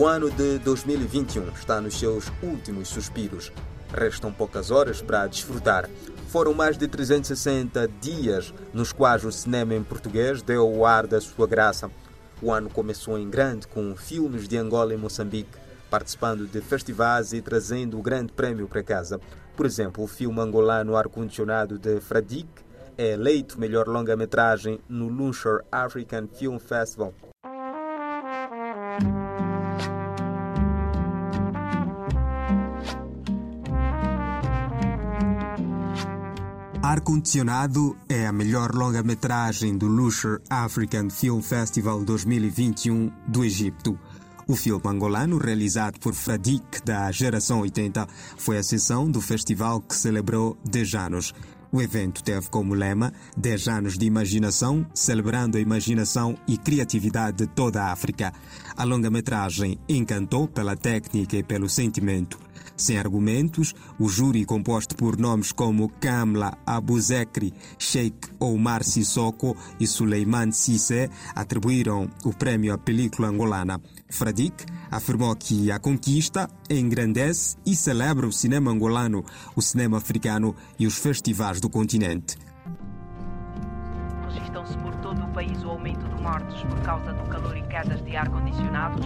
O ano de 2021 está nos seus últimos suspiros. Restam poucas horas para desfrutar. Foram mais de 360 dias nos quais o cinema em português deu o ar da sua graça. O ano começou em grande com filmes de Angola e Moçambique, participando de festivais e trazendo o grande prémio para casa. Por exemplo, o filme angolano Ar-Condicionado de Fradique é eleito melhor longa-metragem no Lushore African Film Festival. Ar-Condicionado é a melhor longa-metragem do Lushore African Film Festival 2021 do Egito. O filme angolano, realizado por Fradik, da geração 80, foi a sessão do festival que celebrou 10 anos. O evento teve como lema 10 anos de imaginação, celebrando a imaginação e criatividade de toda a África. A longa-metragem encantou pela técnica e pelo sentimento. Sem argumentos, o júri, composto por nomes como Kamla Abuzekri, Sheikh Omar Sissoko e Suleiman Sisse, atribuíram o prémio à película angolana. Fradik afirmou que a conquista engrandece e celebra o cinema angolano, o cinema africano e os festivais do continente. Registram-se por todo o país o aumento de mortes por causa do calor e quedas de ar-condicionados.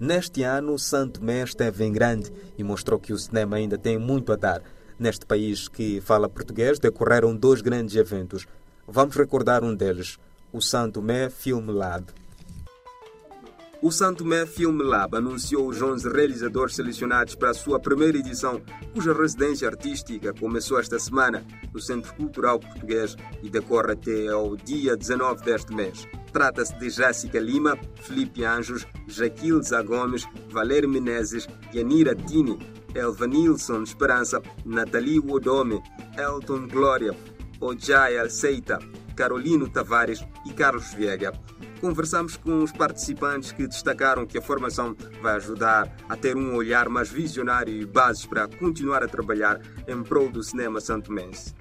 Neste ano, Santo Tomé esteve em grande e mostrou que o cinema ainda tem muito a dar. Neste país que fala português, decorreram dois grandes eventos. Vamos recordar um deles, o Santo Tomé Film Lab. O Santo Tomé Film Lab anunciou os 11 realizadores selecionados para a sua primeira edição, cuja residência artística começou esta semana no Centro Cultural Português e decorre até ao dia 19 deste mês. Trata-se de Jéssica Lima, Felipe Anjos, Jaquil Zagomes, Valério Menezes, Yanira Tini, Elva Nilson Esperança, Nathalie Wodome, Elton Glória, Ojai Alceita, Carolino Tavares e Carlos Viega. Conversamos com os participantes que destacaram que a formação vai ajudar a ter um olhar mais visionário e bases para continuar a trabalhar em prol do cinema santomense.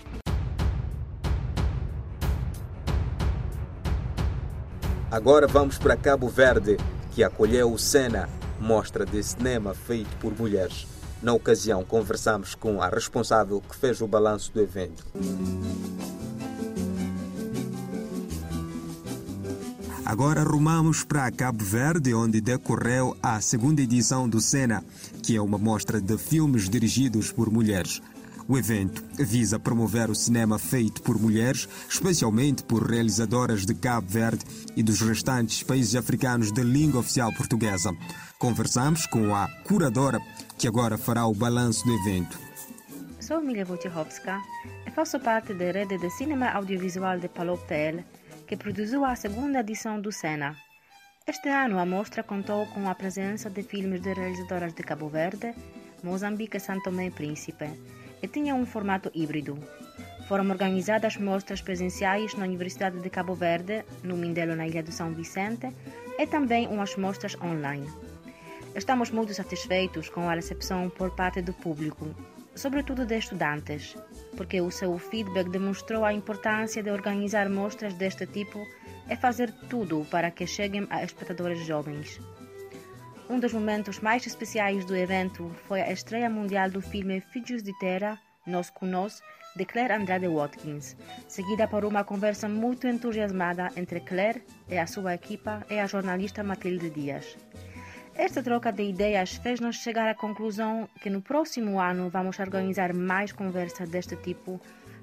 Agora vamos para Cabo Verde, que acolheu o Sena, mostra de cinema feito por mulheres. Na ocasião, conversamos com a responsável que fez o balanço do evento. Agora rumamos para Cabo Verde, onde decorreu a segunda edição do Sena, que é uma mostra de filmes dirigidos por mulheres. O evento visa promover o cinema feito por mulheres, especialmente por realizadoras de Cabo Verde e dos restantes países africanos de língua oficial portuguesa. Conversamos com a curadora, que agora fará o balanço do evento. Sou Milia Wojciechowska e faço parte da rede de cinema audiovisual de Paloptel, que produziu a segunda edição do Sena. Este ano a mostra contou com a presença de filmes de realizadoras de Cabo Verde, Moçambique São Tomé e Príncipe, e tinha um formato híbrido. Foram organizadas mostras presenciais na Universidade de Cabo Verde, no Mindelo, na Ilha do São Vicente, e também umas mostras online. Estamos muito satisfeitos com a recepção por parte do público, sobretudo de estudantes, porque o seu feedback demonstrou a importância de organizar mostras deste tipo e fazer tudo para que cheguem a espectadores jovens. Um dos momentos mais especiais do evento foi a estreia mundial do filme Filhos de Terra, Nós com Nós, de Claire Andrade Watkins, seguida por uma conversa muito entusiasmada entre Claire e a sua equipa e a jornalista Matilde Dias. Esta troca de ideias fez-nos chegar à conclusão que no próximo ano vamos organizar mais conversas deste tipo,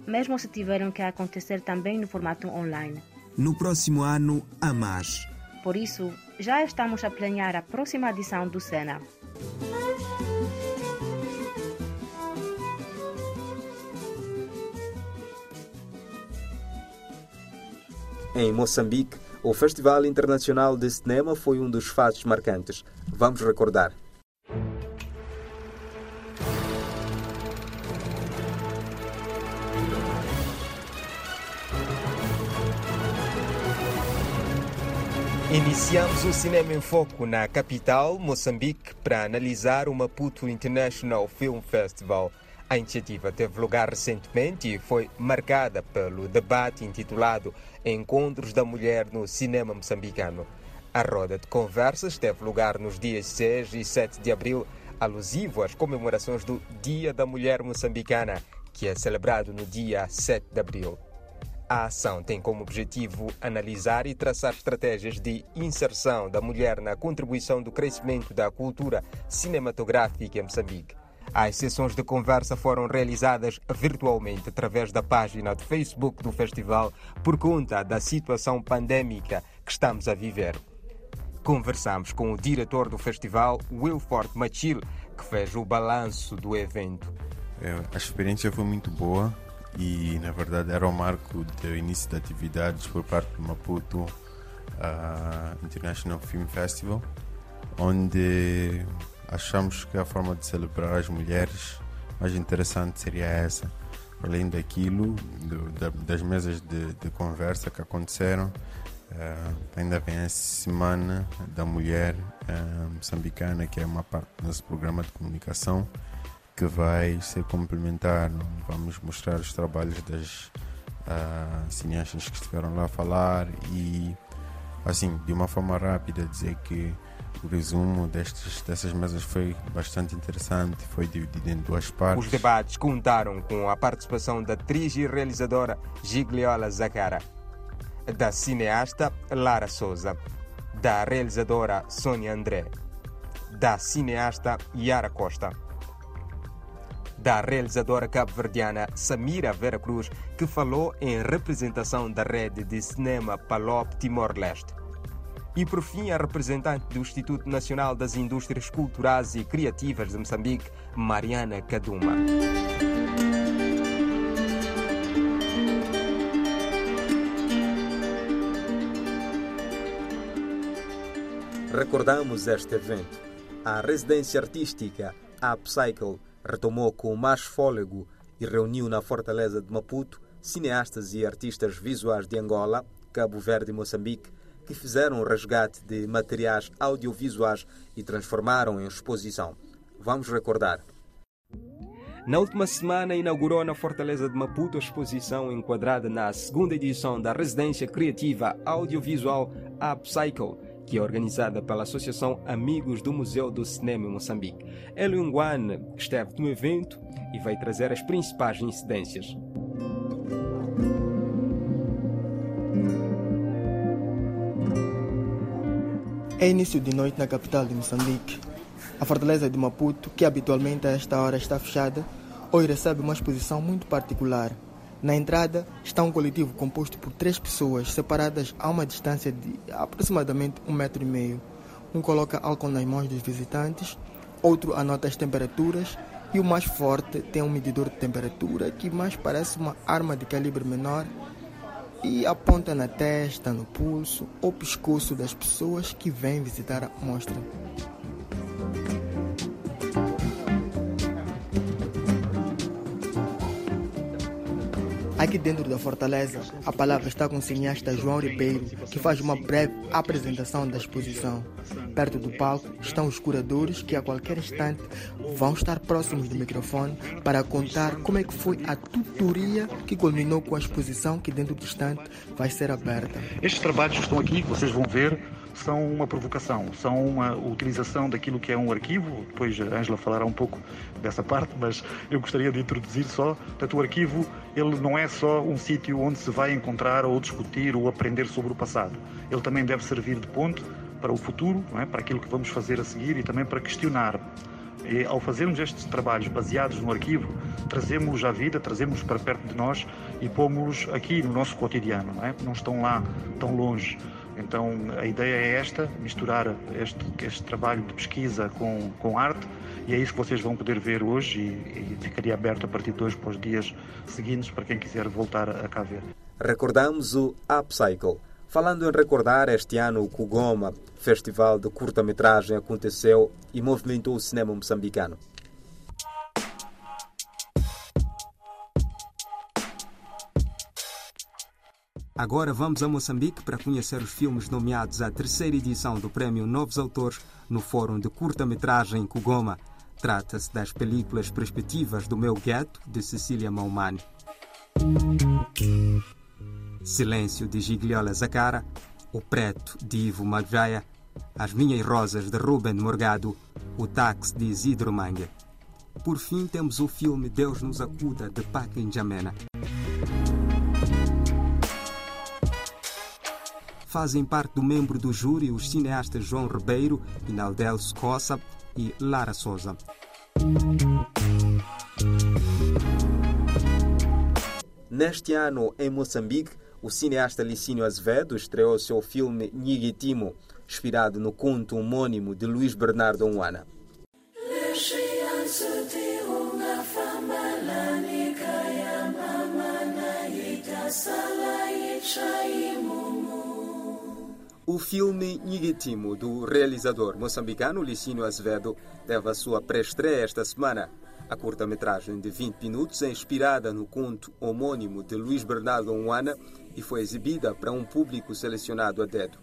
mesmo se tiveram que acontecer também no formato online. No próximo ano, a mais. Por isso, já estamos a planear a próxima edição do Sena. Em Moçambique, o Festival Internacional de Cinema foi um dos fatos marcantes. Vamos recordar. Iniciamos o Cinema em Foco na capital, Moçambique, para analisar o Maputo International Film Festival. A iniciativa teve lugar recentemente e foi marcada pelo debate intitulado Encontros da Mulher no Cinema Moçambicano. A roda de conversas teve lugar nos dias 6 e 7 de abril, alusivo às comemorações do Dia da Mulher Moçambicana, que é celebrado no dia 7 de abril. A ação tem como objetivo analisar e traçar estratégias de inserção da mulher na contribuição do crescimento da cultura cinematográfica em Moçambique. As sessões de conversa foram realizadas virtualmente através da página de Facebook do festival por conta da situação pandêmica que estamos a viver. Conversamos com o diretor do festival, Wilford Machil, que fez o balanço do evento. É, a experiência foi muito boa e, na verdade, era o marco do início de atividades por parte do Maputo uh, International Film Festival, onde achamos que a forma de celebrar as mulheres mais interessante seria essa. Além daquilo, do, da, das mesas de, de, conversa que aconteceram, uh, ainda vem a Semana da Mulher uh, Moçambicana, que é uma parte do nosso programa de comunicação, que vai ser complementar. Vamos mostrar os trabalhos das uh, cineastas que estiveram lá a falar e, assim, de uma forma rápida, dizer que o resumo destes, dessas mesas foi bastante interessante, foi dividido em duas partes. Os debates contaram com a participação da atriz e realizadora Gigliola Zacara, da cineasta Lara Souza, da realizadora Sônia André, da cineasta Yara Costa, da realizadora cabo-verdiana Samira Vera Cruz, que falou em representação da rede de cinema Palop Timor-Leste e, por fim, a representante do Instituto Nacional das Indústrias Culturais e Criativas de Moçambique, Mariana Kaduma. Recordamos este evento. A residência artística Upcycle retomou com mais fôlego e reuniu na Fortaleza de Maputo cineastas e artistas visuais de Angola, Cabo Verde e Moçambique que fizeram o resgate de materiais audiovisuais e transformaram em exposição. Vamos recordar. Na última semana, inaugurou na Fortaleza de Maputo a exposição enquadrada na segunda edição da Residência Criativa Audiovisual Upcycle, que é organizada pela Associação Amigos do Museu do Cinema em Moçambique. Elio Nguan esteve no evento e vai trazer as principais incidências. É início de noite na capital de Moçambique. A fortaleza de Maputo, que habitualmente a esta hora está fechada, hoje recebe uma exposição muito particular. Na entrada está um coletivo composto por três pessoas separadas a uma distância de aproximadamente um metro e meio. Um coloca álcool nas mãos dos visitantes, outro anota as temperaturas e o mais forte tem um medidor de temperatura que mais parece uma arma de calibre menor e aponta na testa, no pulso ou pescoço das pessoas que vêm visitar a mostra. Aqui dentro da fortaleza, a palavra está com o cineasta João Ribeiro, que faz uma breve apresentação da exposição. Perto do palco estão os curadores que a qualquer instante vão estar próximos do microfone para contar como é que foi a tutoria que culminou com a exposição que dentro do instante vai ser aberta. Estes trabalhos que estão aqui, vocês vão ver, são uma provocação, são uma utilização daquilo que é um arquivo. Depois a Ângela falará um pouco dessa parte, mas eu gostaria de introduzir só. Portanto, o arquivo ele não é só um sítio onde se vai encontrar ou discutir ou aprender sobre o passado. Ele também deve servir de ponto para o futuro, é? para aquilo que vamos fazer a seguir e também para questionar. E, ao fazermos estes trabalhos baseados no arquivo, trazemos à vida, trazemos para perto de nós e pomos aqui no nosso cotidiano, não, é? não estão lá tão longe. Então a ideia é esta, misturar este, este trabalho de pesquisa com, com arte e é isso que vocês vão poder ver hoje e, e ficaria aberto a partir de hoje para os dias seguintes para quem quiser voltar a cá ver. Recordamos o Upcycle. Falando em recordar, este ano o Kugoma, festival de curta-metragem, aconteceu e movimentou o cinema moçambicano. Agora vamos a Moçambique para conhecer os filmes nomeados à terceira edição do Prémio Novos Autores no Fórum de Curta-Metragem Kugoma. Trata-se das películas Perspectivas do Meu Gueto, de Cecília Maumani. Silêncio, de Gigliola Zacara. O Preto, de Ivo Madjaia. As Minhas Rosas, de Ruben Morgado. O Táxi, de Isidro Mangue. Por fim, temos o filme Deus nos acuda, de Paca Njamena. Fazem parte do membro do júri os cineastas João Ribeiro, Inaldelso Coça e Lara Souza. Neste ano, em Moçambique, o cineasta Licínio Azevedo estreou seu filme Nhigitimo, inspirado no conto homônimo de Luís Bernardo Onwana. O filme Nhigitimo, do realizador moçambicano Licínio Azevedo, teve a sua pré-estreia esta semana. A curta-metragem de 20 minutos é inspirada no conto homônimo de Luís Bernardo Onwana e foi exibida para um público selecionado a dedo.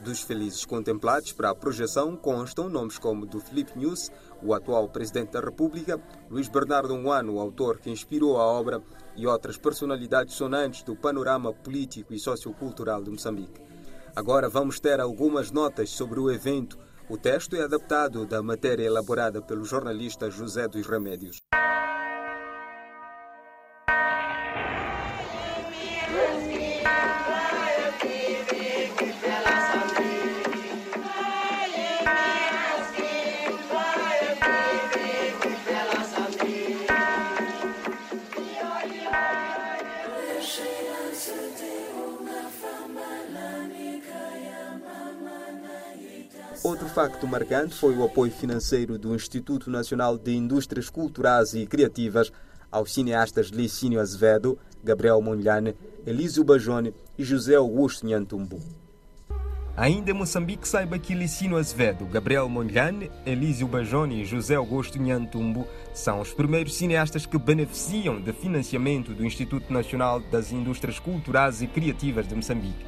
Dos felizes contemplados para a projeção constam nomes como do Felipe News, o atual presidente da República, Luís Bernardo Onwana, o autor que inspirou a obra, e outras personalidades sonantes do panorama político e sociocultural de Moçambique. Agora vamos ter algumas notas sobre o evento. O texto é adaptado da matéria elaborada pelo jornalista José dos Remédios. Facto marcante foi o apoio financeiro do Instituto Nacional de Indústrias Culturais e Criativas aos cineastas Licínio Azevedo, Gabriel Monlhane, Elísio Bajone e José Augusto Nhantumbu. Ainda em Moçambique, saiba que Licínio Azevedo, Gabriel Monlhane, Elísio Bajone e José Augusto Nhantumbu são os primeiros cineastas que beneficiam de financiamento do Instituto Nacional das Indústrias Culturais e Criativas de Moçambique.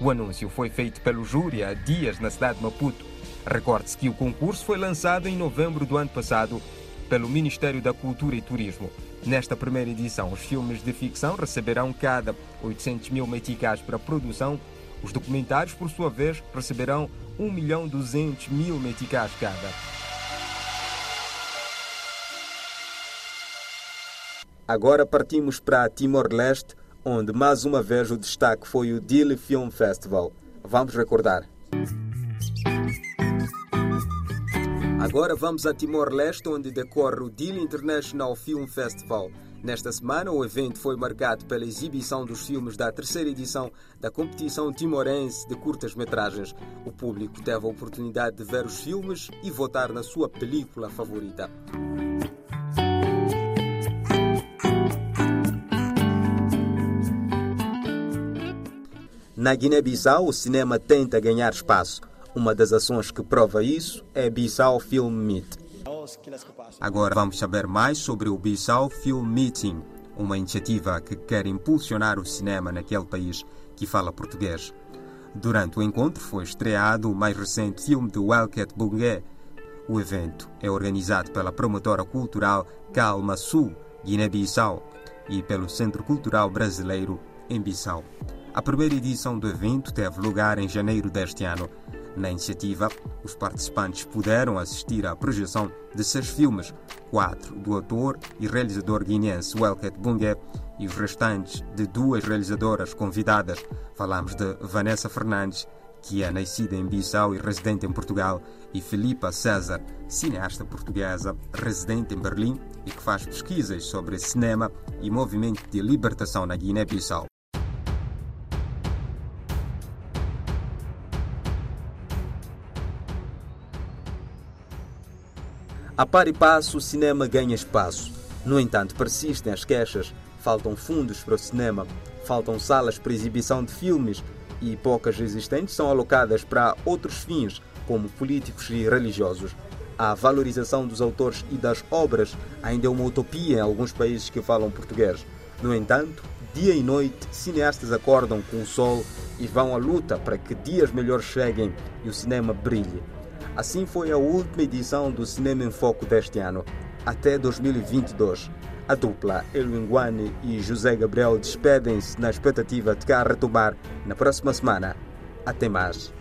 O anúncio foi feito pelo júri há dias na cidade de Maputo. Recorde-se que o concurso foi lançado em novembro do ano passado pelo Ministério da Cultura e Turismo. Nesta primeira edição, os filmes de ficção receberão cada 800 mil meticais para produção. Os documentários, por sua vez, receberão 1 milhão 200 mil meticais cada. Agora partimos para Timor-Leste, onde mais uma vez o destaque foi o Dili Film Festival. Vamos recordar. Agora vamos a Timor-Leste, onde decorre o Dili International Film Festival. Nesta semana, o evento foi marcado pela exibição dos filmes da terceira edição da competição timorense de curtas-metragens. O público teve a oportunidade de ver os filmes e votar na sua película favorita. Na Guiné-Bissau, o cinema tenta ganhar espaço. Uma das ações que prova isso é Bissau Film Meet. Agora vamos saber mais sobre o Bissau Film Meeting, uma iniciativa que quer impulsionar o cinema naquele país que fala português. Durante o encontro foi estreado o mais recente filme de Welket Bungué. O evento é organizado pela promotora cultural Calma Sul, Guiné-Bissau, e pelo Centro Cultural Brasileiro em Bissau. A primeira edição do evento teve lugar em janeiro deste ano. Na iniciativa, os participantes puderam assistir à projeção de seis filmes, quatro do autor e realizador guineense Welket Bungue e os restantes de duas realizadoras convidadas. Falamos de Vanessa Fernandes, que é nascida em Bissau e residente em Portugal, e Filipa César, cineasta portuguesa, residente em Berlim e que faz pesquisas sobre cinema e movimento de libertação na Guiné-Bissau. A par e passo, o cinema ganha espaço. No entanto, persistem as queixas. Faltam fundos para o cinema, faltam salas para exibição de filmes e poucas existentes são alocadas para outros fins, como políticos e religiosos. A valorização dos autores e das obras ainda é uma utopia em alguns países que falam português. No entanto, dia e noite, cineastas acordam com o sol e vão à luta para que dias melhores cheguem e o cinema brilhe. Assim foi a última edição do Cinema em Foco deste ano. Até 2022. A dupla Elwin Guane e José Gabriel despedem-se na expectativa de cá retomar na próxima semana. Até mais.